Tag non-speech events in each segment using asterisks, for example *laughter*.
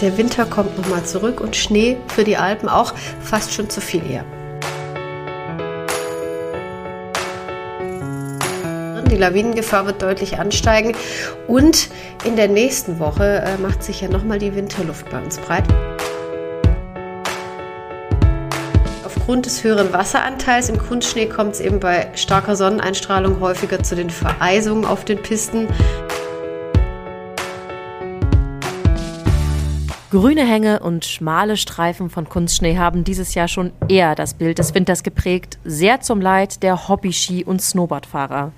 Der Winter kommt nochmal zurück und Schnee für die Alpen auch fast schon zu viel eher. Die Lawinengefahr wird deutlich ansteigen und in der nächsten Woche äh, macht sich ja nochmal die Winterluft bei uns breit. Aufgrund des höheren Wasseranteils im Kunstschnee kommt es eben bei starker Sonneneinstrahlung häufiger zu den Vereisungen auf den Pisten. Grüne Hänge und schmale Streifen von Kunstschnee haben dieses Jahr schon eher das Bild des Winters geprägt, sehr zum Leid der Hobby-Ski- und Snowboardfahrer.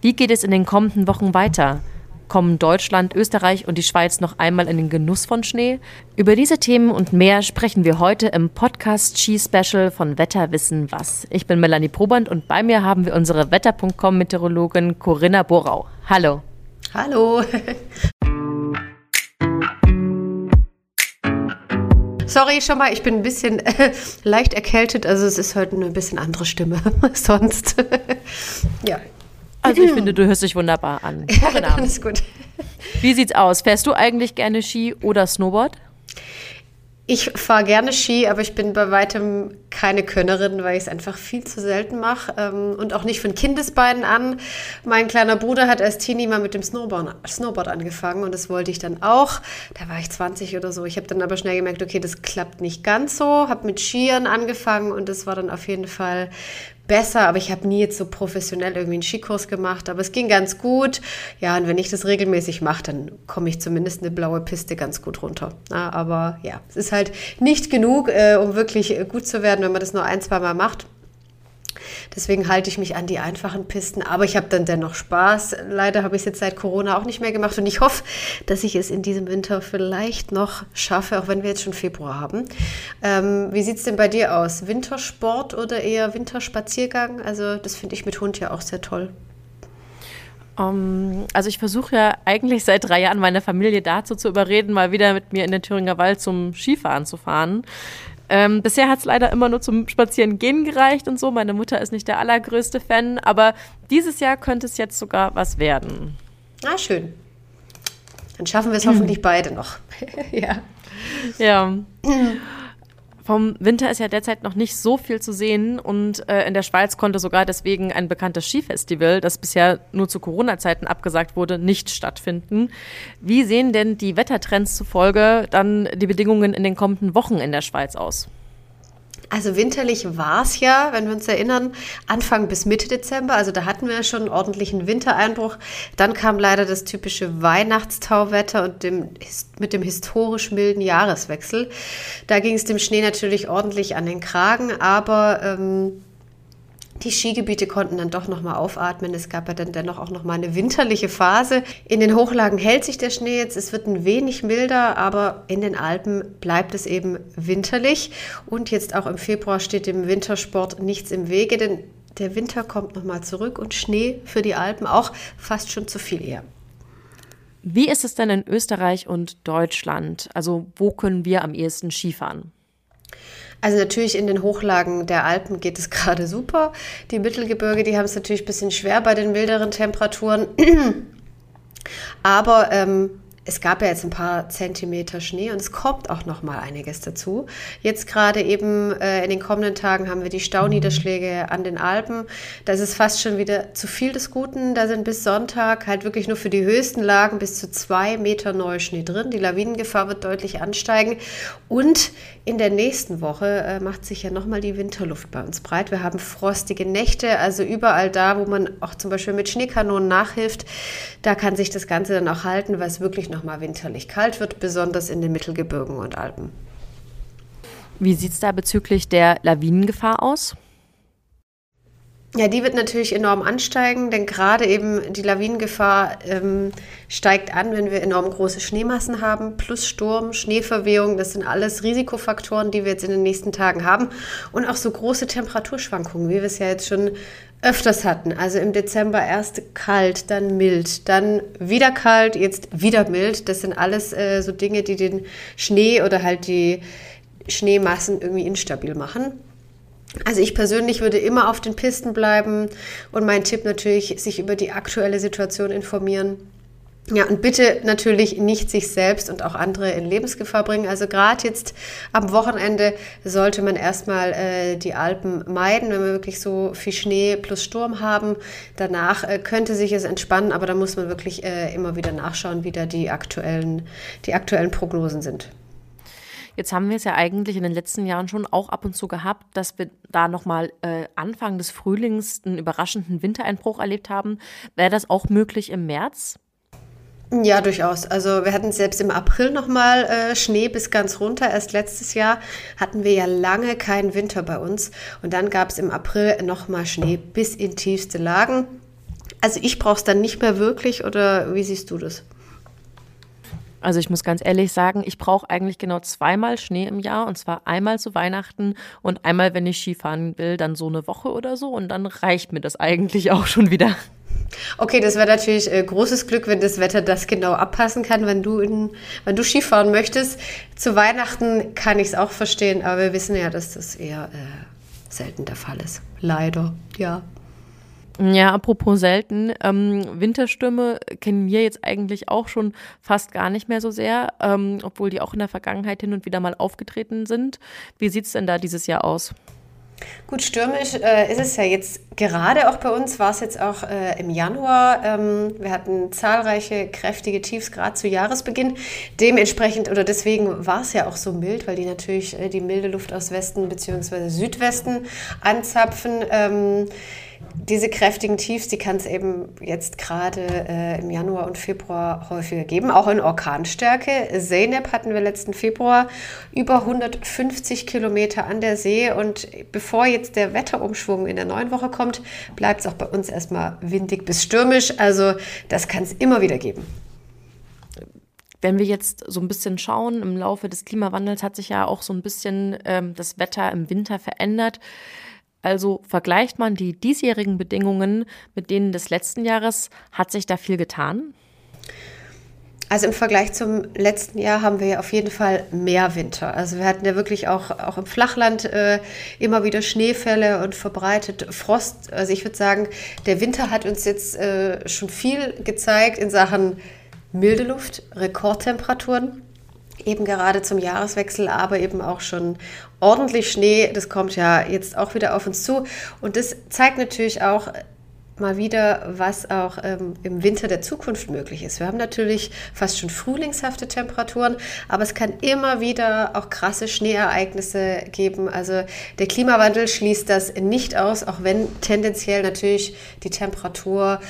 Wie geht es in den kommenden Wochen weiter? Kommen Deutschland, Österreich und die Schweiz noch einmal in den Genuss von Schnee? Über diese Themen und mehr sprechen wir heute im Podcast Ski Special von Wetter wissen was. Ich bin Melanie Proband und bei mir haben wir unsere Wetter.com Meteorologin Corinna Borau. Hallo. Hallo. *laughs* Sorry schon mal, ich bin ein bisschen äh, *laughs* leicht erkältet, also es ist heute eine bisschen andere Stimme *laughs* sonst. *laughs* ja. Also ich finde, du hörst dich wunderbar an. Ja, alles gut. Wie sieht's aus? Fährst du eigentlich gerne Ski oder Snowboard? Ich fahre gerne Ski, aber ich bin bei weitem keine Könnerin, weil ich es einfach viel zu selten mache ähm, und auch nicht von Kindesbeinen an. Mein kleiner Bruder hat als Teenie mal mit dem Snowboard, Snowboard angefangen und das wollte ich dann auch. Da war ich 20 oder so. Ich habe dann aber schnell gemerkt, okay, das klappt nicht ganz so. Habe mit Skiern angefangen und das war dann auf jeden Fall besser, aber ich habe nie jetzt so professionell irgendwie einen Skikurs gemacht, aber es ging ganz gut. Ja, und wenn ich das regelmäßig mache, dann komme ich zumindest eine blaue Piste ganz gut runter. Ja, aber ja, es ist halt nicht genug, äh, um wirklich gut zu werden, wenn man das nur ein, zwei Mal macht. Deswegen halte ich mich an die einfachen Pisten. Aber ich habe dann dennoch Spaß. Leider habe ich es jetzt seit Corona auch nicht mehr gemacht. Und ich hoffe, dass ich es in diesem Winter vielleicht noch schaffe, auch wenn wir jetzt schon Februar haben. Ähm, wie sieht es denn bei dir aus? Wintersport oder eher Winterspaziergang? Also das finde ich mit Hund ja auch sehr toll. Um, ähm, also ich versuche ja eigentlich seit drei Jahren meine Familie dazu zu überreden, mal wieder mit mir in den Thüringer Wald zum Skifahren zu fahren. Ähm, bisher hat es leider immer nur zum Spazierengehen gereicht und so. Meine Mutter ist nicht der allergrößte Fan, aber dieses Jahr könnte es jetzt sogar was werden. Ah, schön. Dann schaffen wir es hoffentlich beide noch. *laughs* ja. Ja. *clears throat* Vom Winter ist ja derzeit noch nicht so viel zu sehen und äh, in der Schweiz konnte sogar deswegen ein bekanntes Skifestival, das bisher nur zu Corona-Zeiten abgesagt wurde, nicht stattfinden. Wie sehen denn die Wettertrends zufolge dann die Bedingungen in den kommenden Wochen in der Schweiz aus? Also winterlich war es ja, wenn wir uns erinnern, Anfang bis Mitte Dezember. Also da hatten wir schon einen ordentlichen Wintereinbruch. Dann kam leider das typische Weihnachtstauwetter und dem, mit dem historisch milden Jahreswechsel. Da ging es dem Schnee natürlich ordentlich an den Kragen, aber ähm, die Skigebiete konnten dann doch nochmal aufatmen. Es gab ja dann dennoch auch nochmal eine winterliche Phase. In den Hochlagen hält sich der Schnee jetzt. Es wird ein wenig milder, aber in den Alpen bleibt es eben winterlich. Und jetzt auch im Februar steht dem Wintersport nichts im Wege, denn der Winter kommt nochmal zurück und Schnee für die Alpen auch fast schon zu viel eher. Wie ist es denn in Österreich und Deutschland? Also wo können wir am ehesten Skifahren? Also natürlich in den Hochlagen der Alpen geht es *laughs* gerade super. Die Mittelgebirge, die haben es natürlich ein bisschen schwer bei den milderen Temperaturen. *clears throat* Aber ähm, es gab ja jetzt ein paar Zentimeter Schnee und es kommt auch noch mal einiges dazu. Jetzt gerade eben äh, in den kommenden Tagen haben wir die Stauniederschläge an den Alpen. Das ist fast schon wieder zu viel des Guten. Da sind bis Sonntag halt wirklich nur für die höchsten Lagen bis zu zwei Meter Neuschnee drin. Die Lawinengefahr wird deutlich ansteigen und in der nächsten Woche äh, macht sich ja noch mal die Winterluft bei uns breit. Wir haben frostige Nächte, also überall da, wo man auch zum Beispiel mit Schneekanonen nachhilft, da kann sich das Ganze dann auch halten, weil es wirklich nochmal winterlich kalt wird, besonders in den Mittelgebirgen und Alpen. Wie sieht es da bezüglich der Lawinengefahr aus? Ja, die wird natürlich enorm ansteigen, denn gerade eben die Lawinengefahr ähm, steigt an, wenn wir enorm große Schneemassen haben, plus Sturm, Schneeverwehung. Das sind alles Risikofaktoren, die wir jetzt in den nächsten Tagen haben. Und auch so große Temperaturschwankungen, wie wir es ja jetzt schon öfters hatten. Also im Dezember erst kalt, dann mild, dann wieder kalt, jetzt wieder mild. Das sind alles äh, so Dinge, die den Schnee oder halt die Schneemassen irgendwie instabil machen. Also ich persönlich würde immer auf den Pisten bleiben und mein Tipp natürlich, sich über die aktuelle Situation informieren Ja, und bitte natürlich nicht sich selbst und auch andere in Lebensgefahr bringen. Also gerade jetzt am Wochenende sollte man erstmal äh, die Alpen meiden, wenn wir wirklich so viel Schnee plus Sturm haben. Danach äh, könnte sich es entspannen, aber da muss man wirklich äh, immer wieder nachschauen, wie da die aktuellen, die aktuellen Prognosen sind. Jetzt haben wir es ja eigentlich in den letzten Jahren schon auch ab und zu gehabt, dass wir da nochmal äh, Anfang des Frühlings einen überraschenden Wintereinbruch erlebt haben. Wäre das auch möglich im März? Ja, durchaus. Also wir hatten selbst im April nochmal äh, Schnee bis ganz runter. Erst letztes Jahr hatten wir ja lange keinen Winter bei uns. Und dann gab es im April nochmal Schnee bis in tiefste Lagen. Also ich brauche es dann nicht mehr wirklich oder wie siehst du das? Also ich muss ganz ehrlich sagen, ich brauche eigentlich genau zweimal Schnee im Jahr und zwar einmal zu Weihnachten und einmal, wenn ich Skifahren will, dann so eine Woche oder so und dann reicht mir das eigentlich auch schon wieder. Okay, das wäre natürlich äh, großes Glück, wenn das Wetter das genau abpassen kann, wenn du, in, wenn du Skifahren möchtest. Zu Weihnachten kann ich es auch verstehen, aber wir wissen ja, dass das eher äh, selten der Fall ist. Leider, ja. Ja, apropos selten, ähm, Winterstürme kennen wir jetzt eigentlich auch schon fast gar nicht mehr so sehr, ähm, obwohl die auch in der Vergangenheit hin und wieder mal aufgetreten sind. Wie sieht es denn da dieses Jahr aus? Gut, stürmisch äh, ist es ja jetzt gerade auch bei uns, war es jetzt auch äh, im Januar. Ähm, wir hatten zahlreiche kräftige Tiefs gerade zu Jahresbeginn. Dementsprechend oder deswegen war es ja auch so mild, weil die natürlich äh, die milde Luft aus Westen bzw. Südwesten anzapfen. Ähm, diese kräftigen Tiefs, die kann es eben jetzt gerade äh, im Januar und Februar häufiger geben, auch in Orkanstärke. Zeynep hatten wir letzten Februar über 150 Kilometer an der See und bevor jetzt der Wetterumschwung in der neuen Woche kommt, bleibt es auch bei uns erstmal windig bis stürmisch. Also das kann es immer wieder geben. Wenn wir jetzt so ein bisschen schauen, im Laufe des Klimawandels hat sich ja auch so ein bisschen ähm, das Wetter im Winter verändert. Also vergleicht man die diesjährigen Bedingungen mit denen des letzten Jahres, hat sich da viel getan? Also im Vergleich zum letzten Jahr haben wir ja auf jeden Fall mehr Winter. Also wir hatten ja wirklich auch, auch im Flachland äh, immer wieder Schneefälle und verbreitet Frost. Also ich würde sagen, der Winter hat uns jetzt äh, schon viel gezeigt in Sachen milde Luft, Rekordtemperaturen eben gerade zum Jahreswechsel, aber eben auch schon ordentlich Schnee. Das kommt ja jetzt auch wieder auf uns zu. Und das zeigt natürlich auch mal wieder, was auch ähm, im Winter der Zukunft möglich ist. Wir haben natürlich fast schon frühlingshafte Temperaturen, aber es kann immer wieder auch krasse Schneeereignisse geben. Also der Klimawandel schließt das nicht aus, auch wenn tendenziell natürlich die Temperatur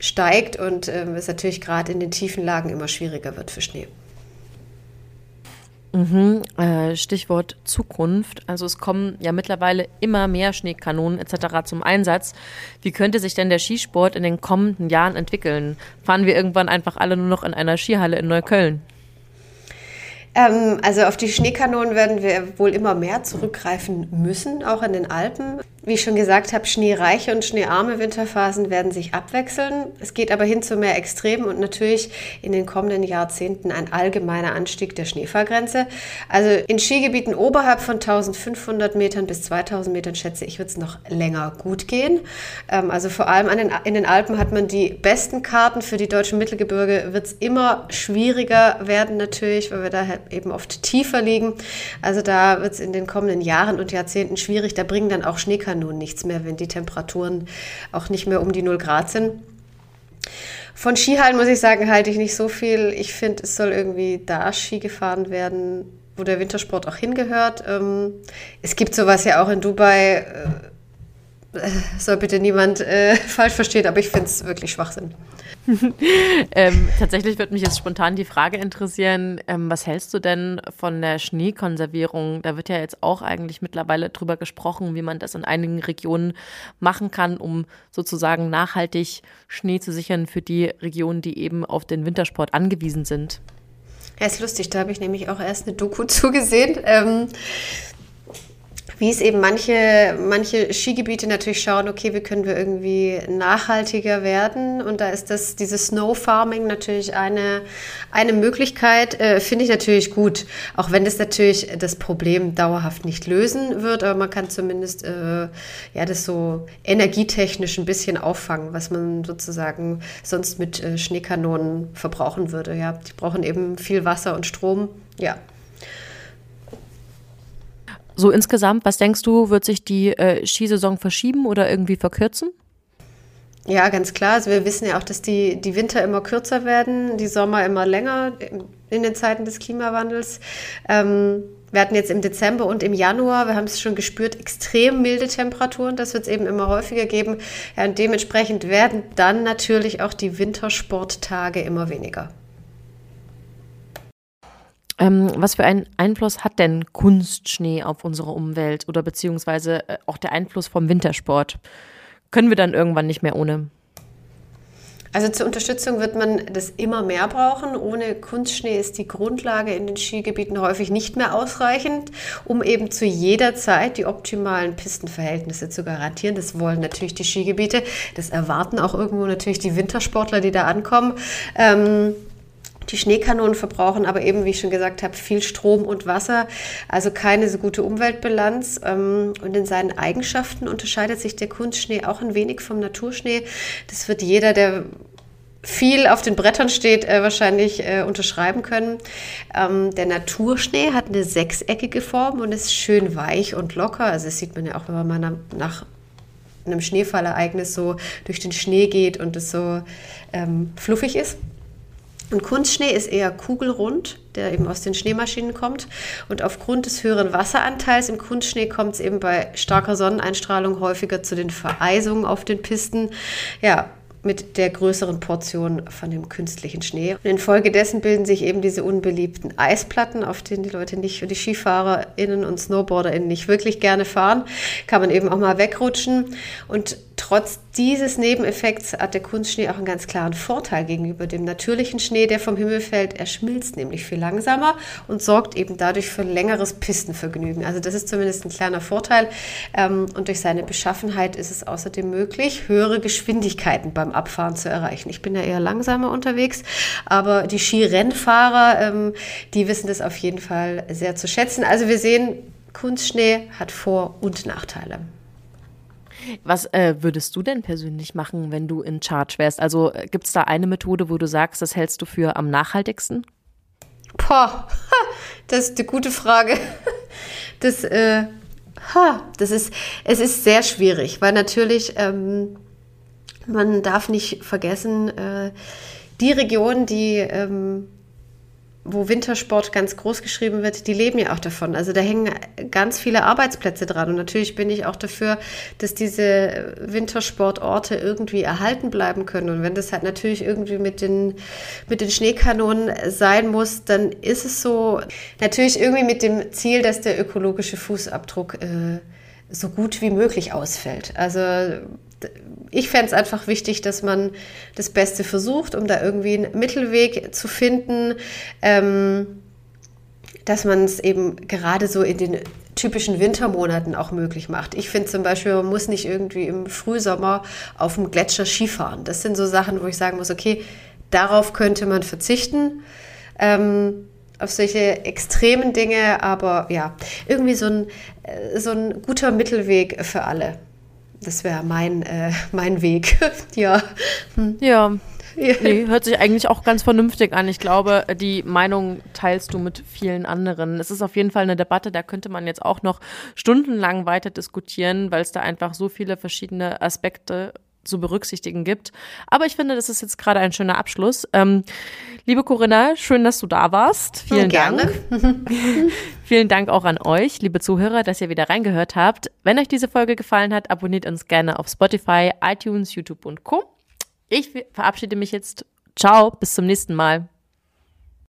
steigt und ähm, es natürlich gerade in den tiefen Lagen immer schwieriger wird für Schnee. Mhm, äh, Stichwort Zukunft. Also es kommen ja mittlerweile immer mehr Schneekanonen etc. zum Einsatz. Wie könnte sich denn der Skisport in den kommenden Jahren entwickeln? Fahren wir irgendwann einfach alle nur noch in einer Skihalle in Neukölln? Ähm, also auf die Schneekanonen werden wir wohl immer mehr zurückgreifen müssen, auch in den Alpen. Wie ich schon gesagt habe, schneereiche und schneearme Winterphasen werden sich abwechseln. Es geht aber hin zu mehr Extremen und natürlich in den kommenden Jahrzehnten ein allgemeiner Anstieg der Schneefallgrenze. Also in Skigebieten oberhalb von 1500 Metern bis 2000 Metern, schätze ich, wird es noch länger gut gehen. Ähm, also vor allem den, in den Alpen hat man die besten Karten. Für die deutschen Mittelgebirge wird es immer schwieriger werden natürlich, weil wir da halt eben oft tiefer liegen. Also da wird es in den kommenden Jahren und Jahrzehnten schwierig. Da bringen dann auch Schneekanonen nun nichts mehr, wenn die Temperaturen auch nicht mehr um die 0 Grad sind. Von Skihallen muss ich sagen, halte ich nicht so viel. Ich finde, es soll irgendwie da Ski gefahren werden, wo der Wintersport auch hingehört. Ähm, es gibt sowas ja auch in Dubai. Äh, soll bitte niemand äh, *laughs* falsch verstehen, aber ich finde es wirklich Schwachsinn. *laughs* ähm, tatsächlich würde mich jetzt spontan die Frage interessieren, ähm, was hältst du denn von der Schneekonservierung? Da wird ja jetzt auch eigentlich mittlerweile drüber gesprochen, wie man das in einigen Regionen machen kann, um sozusagen nachhaltig Schnee zu sichern für die Regionen, die eben auf den Wintersport angewiesen sind. Ja, ist lustig, da habe ich nämlich auch erst eine Doku *laughs* zugesehen. Ähm, wie es eben manche, manche Skigebiete natürlich schauen, okay, wie können wir irgendwie nachhaltiger werden? Und da ist das, dieses Snow Farming natürlich eine, eine Möglichkeit, äh, finde ich natürlich gut. Auch wenn das natürlich das Problem dauerhaft nicht lösen wird, aber man kann zumindest äh, ja, das so energietechnisch ein bisschen auffangen, was man sozusagen sonst mit äh, Schneekanonen verbrauchen würde. Ja, die brauchen eben viel Wasser und Strom. Ja, so insgesamt, was denkst du, wird sich die äh, Skisaison verschieben oder irgendwie verkürzen? Ja, ganz klar. Also wir wissen ja auch, dass die, die Winter immer kürzer werden, die Sommer immer länger in den Zeiten des Klimawandels. Ähm, wir hatten jetzt im Dezember und im Januar, wir haben es schon gespürt, extrem milde Temperaturen. Das wird es eben immer häufiger geben. Ja, und dementsprechend werden dann natürlich auch die Wintersporttage immer weniger. Ähm, was für einen Einfluss hat denn Kunstschnee auf unsere Umwelt oder beziehungsweise äh, auch der Einfluss vom Wintersport? Können wir dann irgendwann nicht mehr ohne? Also zur Unterstützung wird man das immer mehr brauchen. Ohne Kunstschnee ist die Grundlage in den Skigebieten häufig nicht mehr ausreichend, um eben zu jeder Zeit die optimalen Pistenverhältnisse zu garantieren. Das wollen natürlich die Skigebiete. Das erwarten auch irgendwo natürlich die Wintersportler, die da ankommen. Ähm, die Schneekanonen verbrauchen aber eben, wie ich schon gesagt habe, viel Strom und Wasser, also keine so gute Umweltbilanz. Ähm, und in seinen Eigenschaften unterscheidet sich der Kunstschnee auch ein wenig vom Naturschnee. Das wird jeder, der viel auf den Brettern steht, äh, wahrscheinlich äh, unterschreiben können. Ähm, der Naturschnee hat eine sechseckige Form und ist schön weich und locker. Also das sieht man ja auch, wenn man nach einem Schneefallereignis so durch den Schnee geht und es so ähm, fluffig ist. Und Kunstschnee ist eher kugelrund, der eben aus den Schneemaschinen kommt. Und aufgrund des höheren Wasseranteils im Kunstschnee kommt es eben bei starker Sonneneinstrahlung häufiger zu den Vereisungen auf den Pisten. Ja, mit der größeren Portion von dem künstlichen Schnee. Und infolgedessen bilden sich eben diese unbeliebten Eisplatten, auf denen die Leute nicht, die SkifahrerInnen und SnowboarderInnen nicht wirklich gerne fahren. Kann man eben auch mal wegrutschen. Und trotz dieses Nebeneffekts hat der Kunstschnee auch einen ganz klaren Vorteil gegenüber dem natürlichen Schnee, der vom Himmel fällt. Er schmilzt nämlich viel langsamer und sorgt eben dadurch für längeres Pistenvergnügen. Also das ist zumindest ein kleiner Vorteil. Ähm, und durch seine Beschaffenheit ist es außerdem möglich, höhere Geschwindigkeiten beim Abfahren zu erreichen. Ich bin ja eher langsamer unterwegs, aber die Skirennfahrer, ähm, die wissen das auf jeden Fall sehr zu schätzen. Also wir sehen, Kunstschnee hat Vor- und Nachteile. Was äh, würdest du denn persönlich machen, wenn du in Charge wärst? Also äh, gibt es da eine Methode, wo du sagst, das hältst du für am nachhaltigsten? Boah, das ist eine gute Frage. Das, äh, das ist, es ist sehr schwierig, weil natürlich, ähm, man darf nicht vergessen, äh, die Region, die ähm, wo Wintersport ganz groß geschrieben wird, die leben ja auch davon. Also da hängen ganz viele Arbeitsplätze dran. Und natürlich bin ich auch dafür, dass diese Wintersportorte irgendwie erhalten bleiben können. Und wenn das halt natürlich irgendwie mit den, mit den Schneekanonen sein muss, dann ist es so. Natürlich irgendwie mit dem Ziel, dass der ökologische Fußabdruck äh, so gut wie möglich ausfällt. Also ich fände es einfach wichtig, dass man das Beste versucht, um da irgendwie einen Mittelweg zu finden, ähm, dass man es eben gerade so in den typischen Wintermonaten auch möglich macht. Ich finde zum Beispiel, man muss nicht irgendwie im Frühsommer auf dem Gletscher Skifahren. Das sind so Sachen, wo ich sagen muss, okay, darauf könnte man verzichten. Ähm, auf solche extremen Dinge, aber ja, irgendwie so ein, äh, so ein guter Mittelweg für alle. Das wäre mein, äh, *laughs* mein Weg. *laughs* ja. Hm. Ja. ja. Nee, hört sich eigentlich auch ganz vernünftig an. Ich glaube, die Meinung teilst du mit vielen anderen. Es ist auf jeden Fall eine Debatte, da könnte man jetzt auch noch stundenlang weiter diskutieren, weil es da einfach so viele verschiedene Aspekte zu berücksichtigen gibt. Aber ich finde, das ist jetzt gerade ein schöner Abschluss. Ähm, liebe Corinna, schön, dass du da warst. Vielen Gerne. Dank. *laughs* Vielen Dank auch an euch, liebe Zuhörer, dass ihr wieder reingehört habt. Wenn euch diese Folge gefallen hat, abonniert uns gerne auf Spotify, iTunes, YouTube und Co. Ich verabschiede mich jetzt. Ciao, bis zum nächsten Mal.